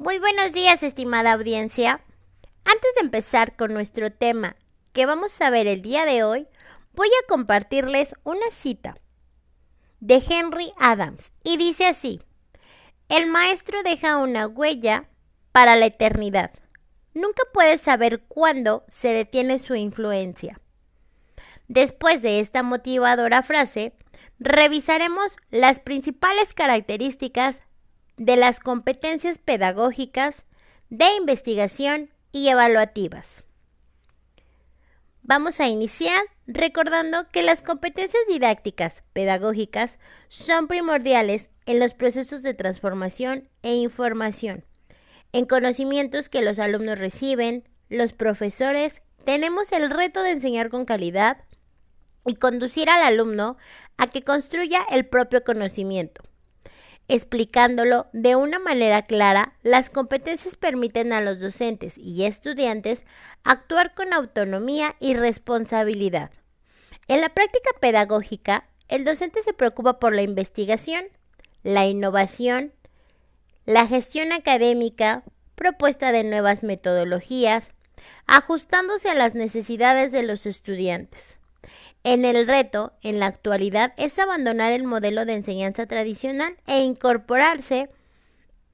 Muy buenos días, estimada audiencia. Antes de empezar con nuestro tema que vamos a ver el día de hoy, voy a compartirles una cita de Henry Adams y dice así, el maestro deja una huella para la eternidad. Nunca puedes saber cuándo se detiene su influencia. Después de esta motivadora frase, revisaremos las principales características de las competencias pedagógicas, de investigación y evaluativas. Vamos a iniciar recordando que las competencias didácticas pedagógicas son primordiales en los procesos de transformación e información, en conocimientos que los alumnos reciben, los profesores tenemos el reto de enseñar con calidad y conducir al alumno a que construya el propio conocimiento. Explicándolo de una manera clara, las competencias permiten a los docentes y estudiantes actuar con autonomía y responsabilidad. En la práctica pedagógica, el docente se preocupa por la investigación, la innovación, la gestión académica, propuesta de nuevas metodologías, ajustándose a las necesidades de los estudiantes. En el reto, en la actualidad, es abandonar el modelo de enseñanza tradicional e incorporarse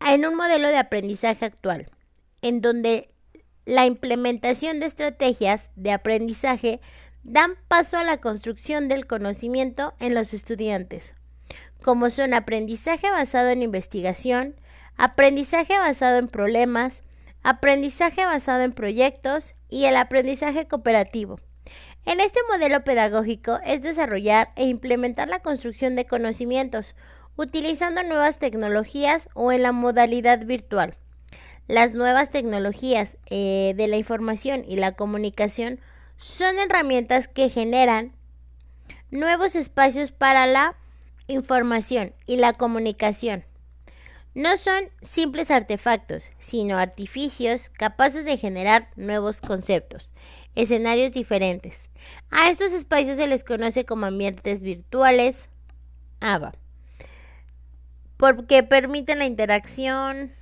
en un modelo de aprendizaje actual, en donde la implementación de estrategias de aprendizaje dan paso a la construcción del conocimiento en los estudiantes, como son aprendizaje basado en investigación, aprendizaje basado en problemas, aprendizaje basado en proyectos y el aprendizaje cooperativo. En este modelo pedagógico es desarrollar e implementar la construcción de conocimientos utilizando nuevas tecnologías o en la modalidad virtual. Las nuevas tecnologías eh, de la información y la comunicación son herramientas que generan nuevos espacios para la información y la comunicación. No son simples artefactos, sino artificios capaces de generar nuevos conceptos, escenarios diferentes. A estos espacios se les conoce como ambientes virtuales ABA, porque permiten la interacción